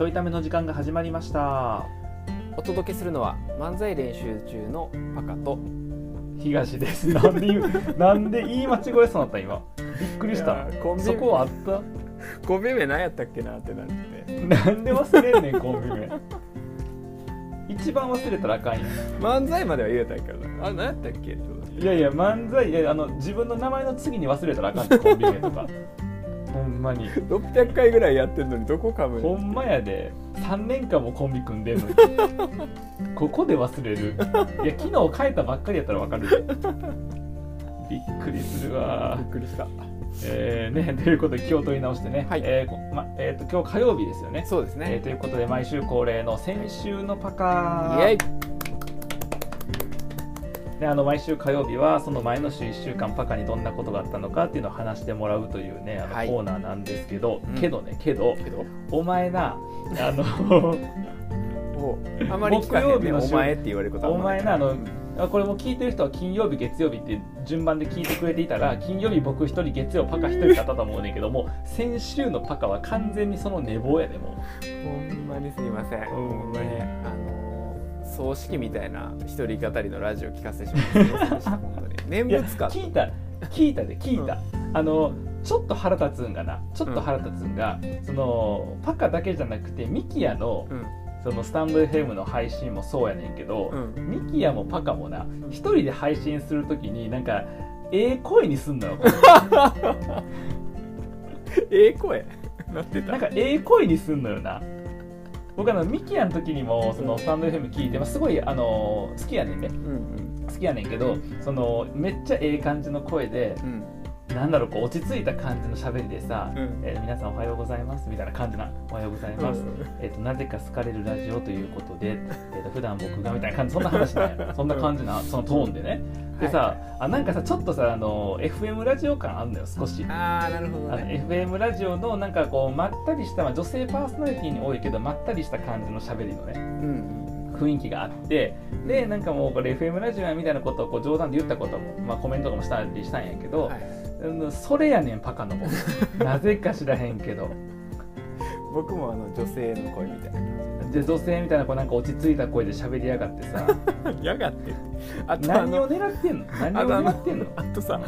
ちょいための時間が始まりました。お届けするのは漫才練習中のパカと。東です。なんでなんで言い間違えそうになった今。びっくりした。コンビそこはあった？コンビ名何やったっけなってなって。なんで忘れんねんコンビ名。一番忘れたらあかんやん。漫才までは言えたけどな。あ何やったっけ？いやいや漫才いやあの自分の名前の次に忘れたらあかんねんコンビ名とかほんまに。600回ぐらいやってんのにどこかむほんまやで。3年間もコンビ組んでんのに。ここで忘れる。いや昨日変えたばっかりやったらわかるで。びっくりするわ。びっくりした。えーね、ということで気を取り直してね、はい。えーこまえー、と今日火曜日ですよね。そうですね。えーということで毎週恒例の先週のパカイエイであの毎週火曜日はその前の週1週間パカにどんなことがあったのかっていうのを話してもらうというねあのはい。コーナーなんですけど、うん。けどねけどけど？お前なあの おあまり聞かへんね木曜日の週お前って言われることはお前なあのこれも聞いてる人は金曜日月曜日って順番で聞いてくれていたら金曜日僕一人月曜パカ一人だったと思うねんけども先週のパカは完全にその寝坊やでもう。ほんまにすいません。うんもうねあのー葬式みたいな一人語りのラジオ聞かせてしまって 念仏か聞いた。聞いたで聞いた、あのちょっと腹立つんがな。ちょっと腹立つんが、そのパカだけじゃなくてミキヤのうん。そのスタンド FM の配信もそうやねんけど、うん。ミキヤもパカもな一人で配信するときになんかええ声にすんのよ。ええ声？なってた。なんかええ声にすんのよな僕あのミキヤの時にもそのスタンド FM 聞いて、まあ、すごいあの好きやねんね。うん好きやねんけどそのめっちゃええ感じの声でうんうんなんだろうこう落ち着いた感じの喋りでさ、うん。えー皆さんおはようございますみたいな感じなおはようございます、えっ、となぜか好かれるラジオということで、えー、と普段僕がみたいな感じそんな話なそんな感じなそのトーンでね。でさ、はい。あなんかさちょっとさあの FM ラジオ感あるのよ少し。ああなるほどね。FM ラジオのなんかこうまったりした、まあ、女性パーソナリティに多いけどまったりした感じの喋りのねうん。雰囲気があってでなんかもうこれ FM ラジオやみたいなことをこう冗談で言ったことも、まあ、コメントとかもしたりしたんやけど、はい。うんそれやねんパカのも なぜか知らへんけど。僕もあの女性の声みたいな。で女性みたいなこうなんか落ち着いた声で喋りやがってさ。やがって。あとあ何をの狙ってんの？何を狙ってんの？あとさ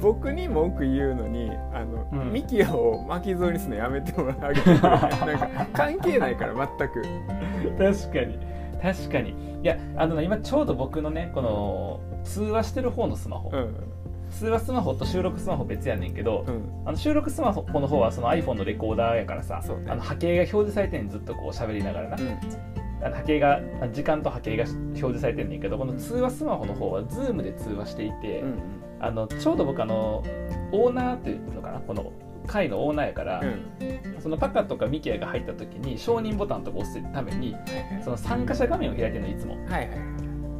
僕に文句言うのにあの、うん。ミキヤを巻き添えにするのやめてもらあげてくれなんか関係ないから全く。確かに。確かに。いやあのね今ちょうど僕のねこの通話してる方のスマホ、うん通話スマホと収録スマホ別やねんけど、うん。あの収録スマホの方はその iPhone のレコーダーやからさ、ね。あの波形が表示されてんずっとこう喋りながらな、うん。あの波形があ時間と波形が表示されてんねんけどこの通話スマホの方は Zoom で通話していて、うんあのちょうど僕あのオーナーっていうのかなこの会のオーナーやから、うん。そのパカとかミキヤが入った時に承認ボタンとか押すためにその参加者画面を開いてるのいつも。はいはい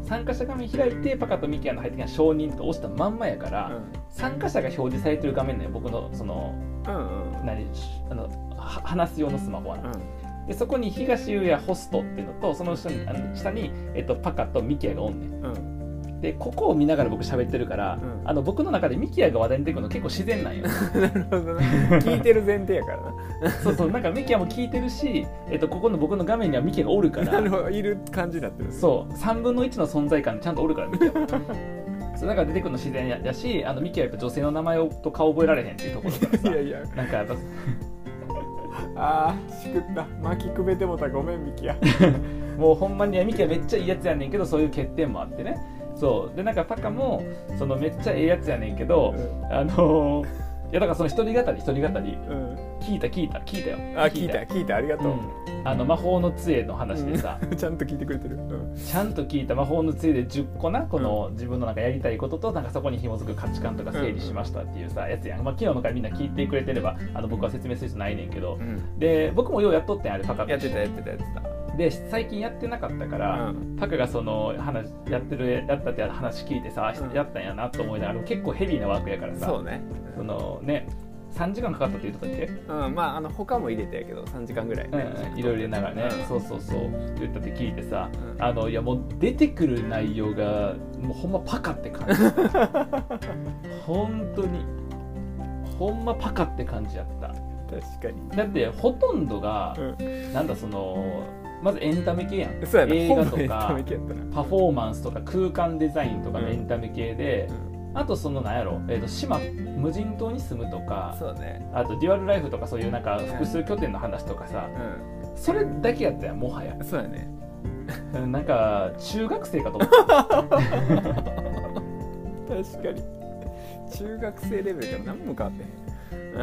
参加者画面開いてパカとミキヤの入ってきた承認と押したまんまやから、参加者が表示されてる画面ね僕のそのうんうんうん。何あのは話す用のスマホは。な、うん。でそこに東優也ホストっていうのとその下にあの下に、えっと、パカとミキヤがおんねん。うんでここを見ながら僕喋ってるから、うん。あの僕の中でミキヤが話題に出てくるの結構自然なんよ。なるほどね聞いてる前提やからな。そうそうなんかミキヤも聞いてるし、えっと、ここの僕の画面にはミキヤがおるから。なるほど。いる感じになってる。そう。3分の1の存在感ちゃんとおるからミキヤも そうだから出てくるの自然ややしあのミキヤはやっぱ女性の名前をと顔覚えられへんっていうところからさ。いやいや。なんかやっぱ。あーしくった。巻きくべてもたごめんミキヤ。もうほんまにミキヤめっちゃいいやつやねんけどそういう欠点もあってねそう。でなんかパカもそのめっちゃええやつやねんけど、あのーいやだからその一人語り一人語り。うん。聞いた聞いた。聞いたよ。あ聞いた聞いたありがとう、うん、あの魔法の杖の話でさ、ちゃんと聞いてくれてる、うん。ちゃんと聞いた魔法の杖で10個なこの自分のなんかやりたいこととなんかそこに紐づく価値観とか整理しましたっていうさやつやん、まあ、昨日の回みんな聞いてくれてればあの僕は説明する必要ないねんけど。で僕もようやっとってんあれパカとやってたやってたやってたで最近やってなかったから、うん。パカがその話やってるやったって話聞いてさ、うん。やったんやなと思いながら結構ヘビーなワークやからさ。そうね。そのね3時間かかったって言ってたっけ？うんまああの他も入れてやけど3時間ぐらい、ねうん、いろいろ入れながらね、うん。そうそうそう言ったって聞いてさ、うん。あのいやもう出てくる内容がもうほんまパカって感じ。本当に。ほんまパカって感じやった。確かに。だってほとんどが、うん。なんだそのまずエンタメ系やん。そうやな。映画とかパフォーマンスとか空間デザインとかのエンタメ系で、あとそのなんやろ、えー、と島無人島に住むとかそうだね。あとデュアルライフとかそういうなんか複数拠点の話とかさ、うそれだけやったやんもはや。んそうやね。うんなんか中学生かと思った。確かに。中学生レベルから何も変わって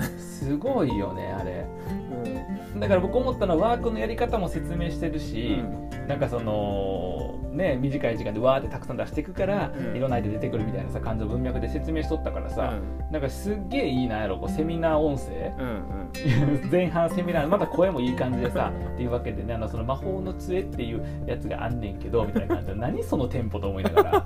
すごいよねあれ。へん。だから僕思ったのはワークのやり方も説明してるし、なんかそのね短い時間でわーってたくさん出していくから、うん。いろんなアイデア出てくるみたいなさ感情文脈で説明しとったからさ、なんかすっげえいいなんやろこうセミナー音声。うんうん。前半セミナーまた声もいい感じでさっていうわけでねあのその魔法の杖っていうやつがあんねんけどみたいな感じで何そのテンポと思いながら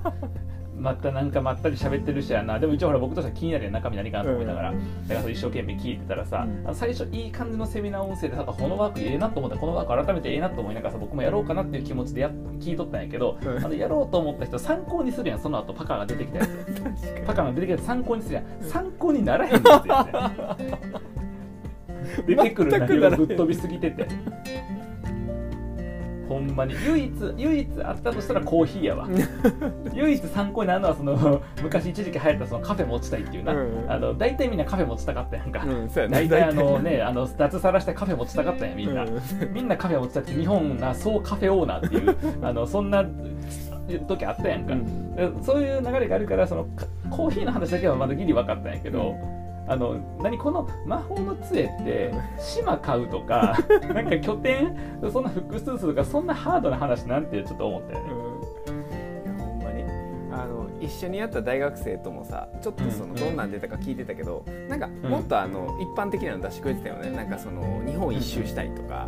またなんかまったり喋ってるしやな。でも一応ほら僕としては気になるやん中身何かなと思いながら、だから一生懸命聞いてたらさ、うん。最初いい感じのセミナー音声でさこのワークええなと思ったこのワーク改めてええなと思いながらさ僕もやろうかなっていう気持ちでや聞いとったんやけど、うん。あのやろうと思った人参考にするやん。その後パカが出てきたやつ。パカが出てきたやつ参考にするやん。参考にならへんやつやね出てくる内容がぶっ飛びすぎててほんまに。唯一唯一あったとしたらコーヒーやわ。唯一参考になるのはその 昔一時期流行ったそのカフェ持ちたいっていうな、うんあの大体みんなカフェ持ちたかったやんか、にうんそう大体あのねあの脱サラしてカフェ持ちたかったんやみんな、うん。みんなカフェ持ちたくて日本なそうカフェオーナーっていう あのそんな時あったやんか、うん。でそういう流れがあるからそのかコーヒーの話だけはまだギリ分かったんやけど、あの何この魔法の杖って島買うとか なんか拠点そんな複数するとかそんなハードな話なんてちょっと思ったよね。いやほんまに。あの一緒にやった大学生ともさちょっとそのうんどんなん出たか聞いてたけど、なんかもっとあの一般的なの出してくれてたよね。なんかその日本一周したいとか,、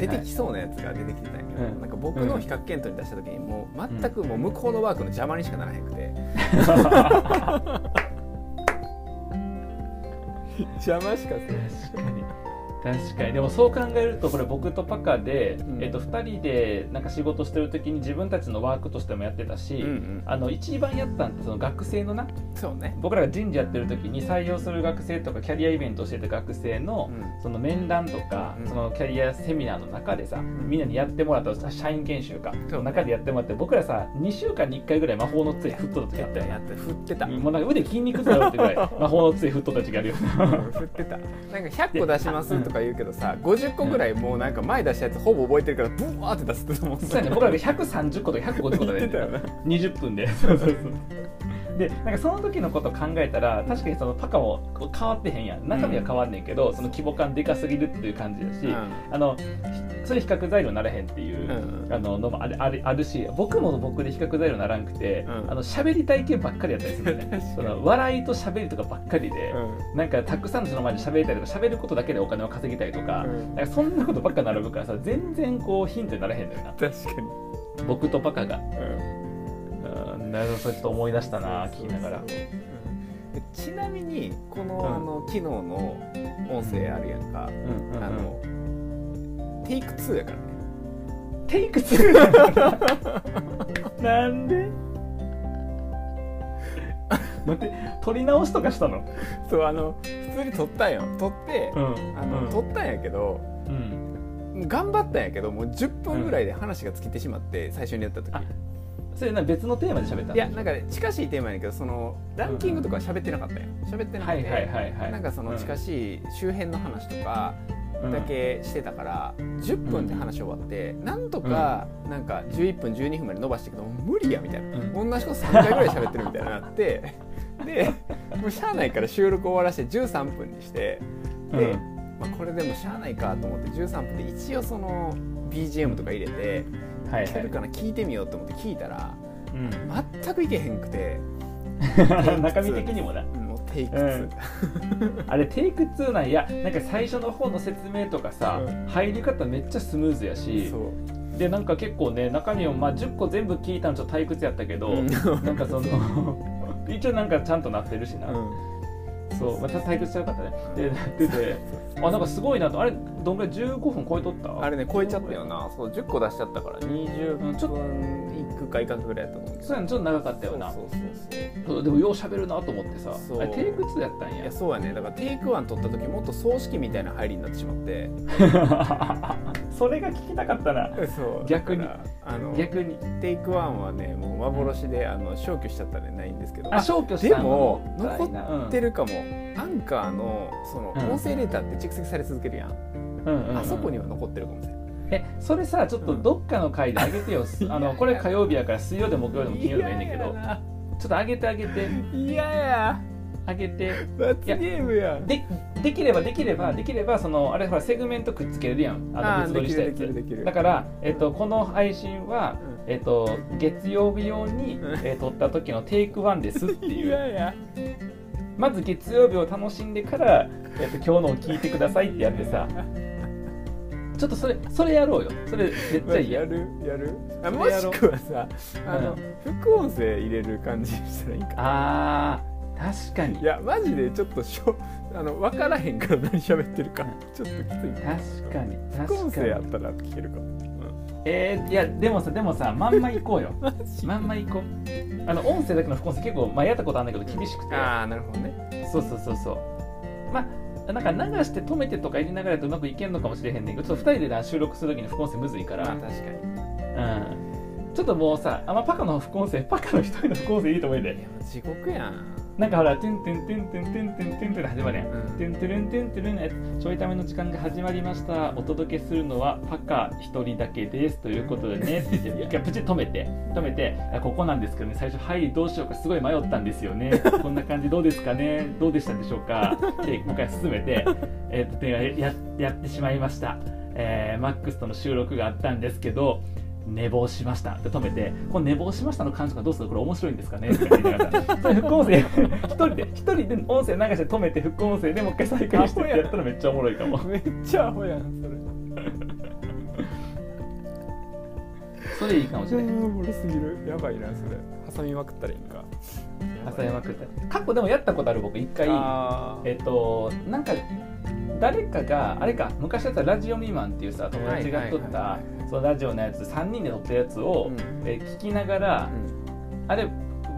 出てきそうなやつが出てきてたんやけど、うん。なんか僕の比較検討に出した時にもう全くもう向こうのワークの邪魔にしかならへんくて 邪魔しかせ確かに確かに。でもそう考えるとこれ僕とパカで、うん。えっと2人でなんか仕事してる時に自分たちのワークとしてもやってたし、うんうんあの一番やったんってその学生のなそうね、僕らが人事やってる時に採用する学生とかキャリアイベントをしてた学生の、うん。その面談とか、うん。そのキャリアセミナーの中でさ、みんなにやってもらった社員研修か、そうの中でやってもらって僕らさ2週間に1回ぐらい魔法の杖振っとった時あったよね。やって振ってた、もうなんか腕筋肉痛だろってぐらい 魔法の杖振っとった時があるようん振ってたなんか100個出しますとか言うけどさ50個ぐらいもうなんか前出したやつほぼ覚えてるからブワーって出すってたもんそうやね。僕らが130個とか150個とかで言ってたよな。20分で。そうそうそうでなんかその時のことを考えたら確かにそのパカも変わってへんやん。中身は変わんねんけど、その規模感でかすぎるっていう感じだし、うん。あのひそれ比較材料にならへんっていう、うん。あののもあるあるあるし僕も僕で比較材料にならんくて、うん。あの喋り体験ばっかりやったりするね その笑いと喋りとかばっかりで、なんかたくさんの人の前で喋りたいとか喋ることだけでお金を稼ぎたいとか,、うん。なんかそんなことばっか並ぶからさ全然こうヒントにならへんのよな。確かに、僕とパカが。うんうん、なるほどそれちょっと思い出したな聞きながら。そうんちなみにこの,、うん。あの昨日の音声あるやんか、うんうんうん。あのテイク2やからね。テイク2 なんで？待って撮り直しとかしたの？そうあの普通に撮ったん。よ撮って、ん。あの撮ったんやけどうん。頑張ったんやけどもう10分ぐらいで話が尽きてしまって、最初にやった時。あそれな別のテーマで喋ったのいやなんかね近しいテーマやけどそのランキングとかは喋ってなかったんよ喋ってなくて、はいはいはいはい。なんかその近しい周辺の話とかうん。だけしてたから、10分で話終わって、なんとかなんか11分12分まで伸ばしていくともう無理やみたいな、うん。同じこと3回ぐらい喋ってるみたいになってでもうしゃあないから収録終わらせて13分にしてで、うん。まあ、これでもしゃあないかと思って13分で一応その BGM とか入れてはいはい。いけるかな聞いてみようと思って聞いたらうん。全くいけへんくて。中身的にもな。もうテイクう2ん、あれテイク2なんや。なんか最初の方の説明とかさ、うん。入り方めっちゃスムーズやし。でなんか結構ね中身を、まあ、10個全部聞いたのちょっと退屈やったけど、うん。なんかその 一応なんかちゃんとなってるしな、うんそうまた退屈しちゃうかったねで出てあなんかすごいなと。あれどんぐらい？15分超えとった？あれね超えちゃったよな。そう10個出しちゃったから。20分ちょっといくかいかぐらいやったと思うそうやちょっと長かったよな。そうそうそうでもよう喋るなと思ってさあれテイク2やったんや。いやそうやね。だからテイク1取った時もっと葬式みたいな入りになってしまって。それが聞きたかったな。そう。逆に。あの逆に。テイク1はねもう幻であの消去しちゃったんでないんですけど。あ消去したでも残ってるかも、アンカーのその音声データって蓄積され続けるやん,、うんうんあそこには残ってるかもしれないえそれさちょっとどっかの回で上げてよ、うん、あのこれ火曜日やから水曜でも木曜でも金曜でもいいねんけどちょっと上げてあげて。いやや。上げて。罰ゲームやでできればできればできればそのあれほらセグメントくっつけれるやん。あの別撮りしたやつ。だから、えっと、この配信は、うん、えっと、月曜日用に、えー、撮った時のテイクワンですっていう。いややまず月曜日を楽しんでから、えっと、今日のを聞いてくださいってやってさ。ちょっとそれそれやろうよ。それめっちゃいいやるやる。あもしくはさあの、うん、副音声入れる感じしたらいいかあ確かに。いやマジでちょっとしょあの分からへんから何喋ってるかちょっときつい。確かに。副音声やったら聞けるかも、えー、いやでもさでもさまんま行こうよ。まんま行こう。あの音声だけの副音声結構前やったことあるんだけど厳しくて。ああなるほどね。そうそうそうそう。まあなんか流して止めてとか入れながらやとうまくいけんのかもしれへんねんけどちょっと2人でな収録するときに副音声むずいから、まあ、確かに。うん。ちょっともうさあんまパカの副音声パカの一人の副音声いいと思うで。地獄やんなんかほら、トゥントゥントゥントゥントゥントゥントゥンって始まるやん。うんトゥントゥルントゥントゥルン、ちょいための時間が始まりました。お届けするのはパカ一人だけです。ということでね、って言って、一回プチ止めて、止めて、あここなんですけどね、最初、はい、どうしようか、すごい迷ったんですよね。こんな感じどうですかね、どうでしたでしょうか。で、もう一回進めて、えっと、でややってしまいました。えーマックスとの収録があったんですけど、寝坊しましたって止めて、この寝坊しましたの感触がどうするこれ面白いんですかね？って言いながら、それ副音声、一人で、一人で音声流して止めて、副音声でもう一回再開してってやったらめっちゃおもろいかも。めっちゃアホやん、それ。それいいかもしれない。おもろすぎる？やばいな、それ。挟みまくったらいいんか。挟みまくった。過去でもやったことある僕、一回、えっと、なんか、誰かがあれか昔やったラジオ未満っていうさ友達が撮ったそのラジオのやつ3人で撮ったやつを、うん、え聞きながら、うん、あれ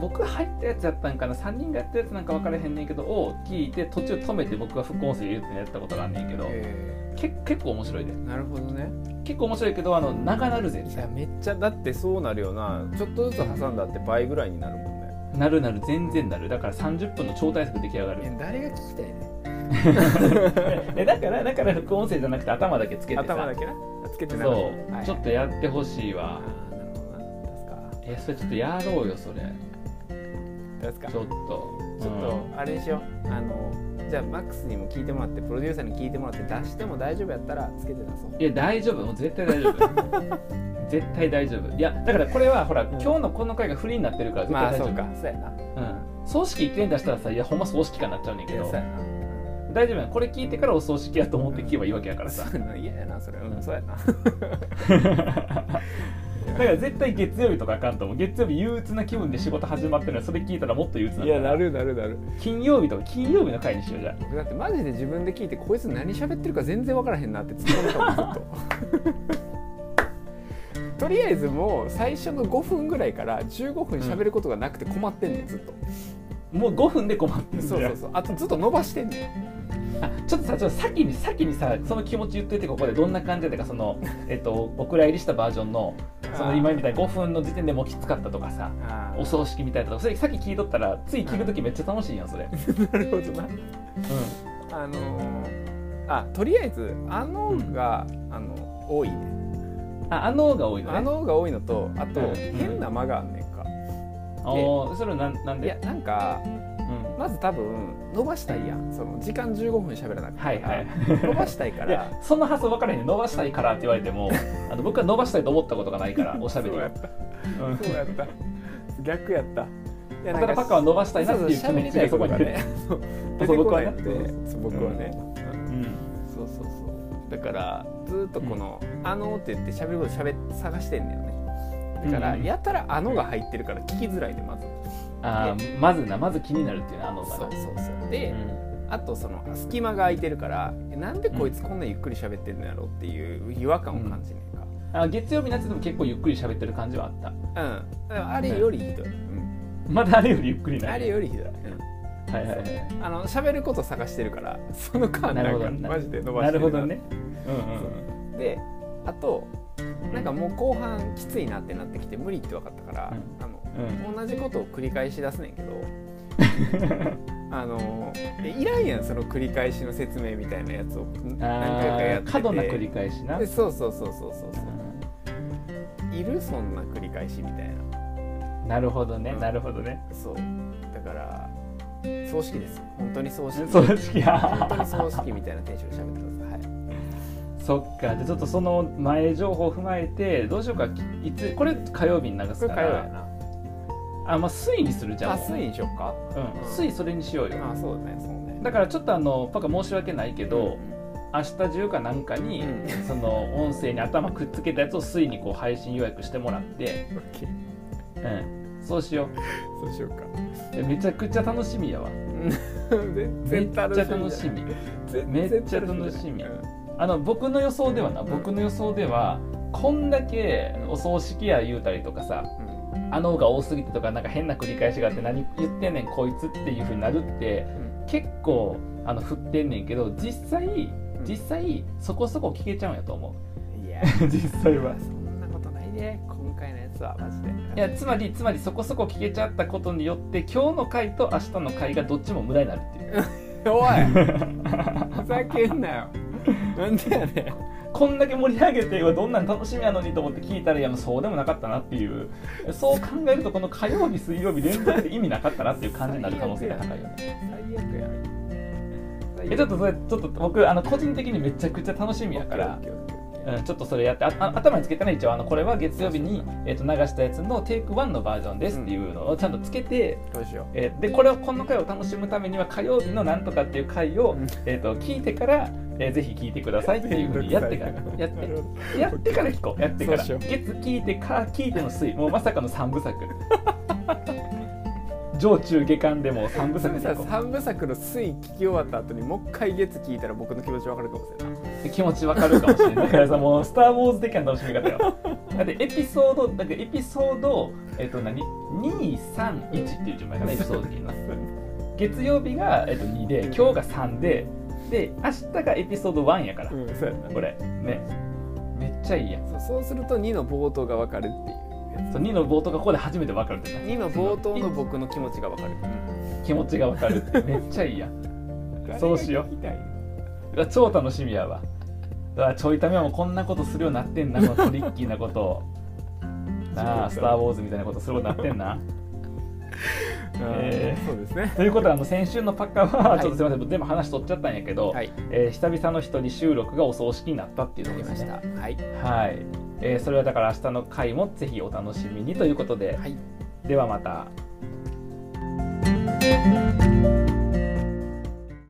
僕入ったやつやったんかな3人がやったやつなんか分からへんねんけどを聞いて途中止めて僕が副音声言うってやったことがあんねんけどけ結構面白いで。なるほどね。結構面白いけどあの長なるぜ。いやめっちゃだってそうなるよな。ちょっとずつ挟んだって倍ぐらいになるもんね。なるなる全然なる。だから30分の超大作出来上がる。誰が聞きたいね えだからだから副音声じゃなくて頭だけつけてさ。頭だけなつけてそう、はい、ちょっとやってほしいわ。なるほど。なえそれちょっとやろうよそれ。ですか？ちょっと。ちょっとあれにしよう。あのじゃあマックスにも聞いてもらってプロデューサーに聞いてもらって出しても大丈夫やったらつけて出そう。いや大丈夫。もう絶対大丈夫。絶対大丈夫。いやだからこれはほら、うん、今日のこの回がフリーになってるから絶対大丈夫、まあ、そうか。そうやな。うん。葬式一見出したらさいやほんま葬式かなっちゃうねんけど。そうやな大丈夫やこれ聞いてからお葬式やと思って聞けばいいわけやからさ。嫌やなそれ、うん、そうやな。だから絶対月曜日とかあかんと思う。月曜日憂鬱な気分で仕事始まってるのそれ聞いたらもっと憂鬱ないやなるなるなる。金曜日とか金曜日の回にしようじゃだってマジで自分で聞いてこいつ何喋ってるか全然分からへんなって突っ込んでたもんずっと。とりあえずもう最初の5分ぐらいから15分喋ることがなくて困ってんねんずっと、もう5分で困ってるそうそうそう。あとずっと伸ばしてんねんあちょっとさちょっと先に先にさその気持ち言っといてここでどんな感じでかその、えっと、お蔵入りしたバージョンのその今みたいに5分の時点でもうきつかったとかさお葬式みたいなとかそれさっき聞いとったらつい聞く時めっちゃ楽しいやんそれ。なるほどなうん。あのー、あとりあえずあのが、うん、あの多いね。ああのが多いの、ね、あのが多いのとあと、うん、変な間があんねんか、ああそれはなんなんで？いやなんかまず多分伸ばしたいやん。その時間15分喋らなくて、はいはい、伸ばしたいから。そんな発想分からへん伸ばしたいからって言われてもあの僕は伸ばしたいと思ったことがないから おしゃべりそうやった、うん、そうやった。逆やった。いやだからパカは伸ばしたいなっていう気持ちがそこにね。出てこないって僕はね、う。ん、そうそうそうだからずっとこの「あの」って言って喋ることしゃべ探してんだよね。だからやたら「あの」が入ってるから聞きづらいでまずあまずなまず気になるっていうのあのそうそうそう。で、うん、あとその隙間が空いてるからなんでこいつこんなゆっくり喋ってんのやろっていう違和感を感じねえか、あ月曜日のやつでも結構ゆっくり喋ってる感じはあった。うん。あれよりひどい、うん、まだあれよりゆっくりなあれよりひどい、うん。はいはいはい、あの喋ること探してるからその間なんかマジで伸ばしてるな。るほどね、うんうん、であとなんかもう後半きついなってなってきて無理って分かったから、うん、あの、うん、同じことを繰り返し出すねんけど。あのいらんやんその繰り返しの説明みたいなやつを何回かやってて。過度な繰り返しな。そうそうそうそうそうそう、いるそんな繰り返しみたいな。なるほどね、なるほどね。そう。だから葬式です本当に葬式。葬式。本当に葬式みたいなテンションで喋ってください、はい。そっか。でちょっとその前情報を踏まえてどうしようか。いつこれ火曜日に流すから。火曜やなあまあ水にするじゃん。あ水にしよっか。うん、水それにしようよ。あそうねそうね。だからちょっとあのパカ申し訳ないけど、うん、明日中かなんかに、うん、その音声に頭くっつけたやつを水にこう配信予約してもらって。うん。そうしよう。そうしようか。めちゃくちゃ楽しみやわ。めっちゃ楽しみ。めっちゃ楽しみ。あの僕の予想ではな僕の予想ではこんだけお葬式や言うたりとかさ、あのが多すぎてとかなんか変な繰り返しがあって何言ってんねんこいつっていうふうになるって、結構あの振ってんねんけど実際実際そこそこ聞けちゃうんやと思う。いや。実際は。そんなことないね。今回のやつはマジで。いやつまりつまりそこそこ聞けちゃったことによって今日の回と明日の回がどっちも無駄になるっていう。おい。ふざけんなよ。なんでやねんこんだけ盛り上げてどんなん楽しみやのにと思って聞いたらいやそうでもなかったなっていう。そう考えるとこの火曜日水曜日連続で意味なかったなっていう感じになる可能性が高いよね。最悪やえちょっとそれちょっと僕あの個人的にめちゃくちゃ楽しみやから。うん、ちょっとそれやってあ頭につけたら一応。あのこれは月曜日に、えー、と流したやつのテイク1のバージョンですっていうのをちゃんとつけて、どうしよ。う、えー、でこれをこの回を楽しむためには火曜日のなんとかっていう回を、えー、と聞いてからえー、ぜひ聞いてくださいっていうふうにやってから やってやってから聞こう。やってから。月聞いてから聞いての水もうまさかの三部作。上中下巻でも三部作で三部作の水聞き終わった後にもう一回月聞いたら僕の気持ちわかるかもしれない気持ちわかるかもしれない。だからさもう「スター・ウォーズ」的な楽しみ方よ。だってエピソードだってエピソードえっ、ー、と何？231っていう順番かなエピソード的にな月曜日が、えー、と2で今日が3でで明日がエピソード1やから、うん、そうやなこれ。ね。めっちゃいいやん。そうすると2の冒頭が分かるっていうそう2の冒頭がここで初めて分かるって2の冒頭の僕の気持ちが分かる、うん、気持ちが分かるって。めっちゃいいやん。そうしよう超楽しみやわ。ちょいためもこんなことするようになってんなこのトリッキーなこと。を なあ「スター・ウォーズ」みたいなことするようになってんな。えー、そうですね。ということであの先週のパッカーはちょっとすみません、はい、全部話取っちゃったんやけど、はい、えー、久々の一人収録がお葬式になったっていうところですね。はい、はい、えー、それはだから明日の回もぜひお楽しみにということで、はい、ではまた。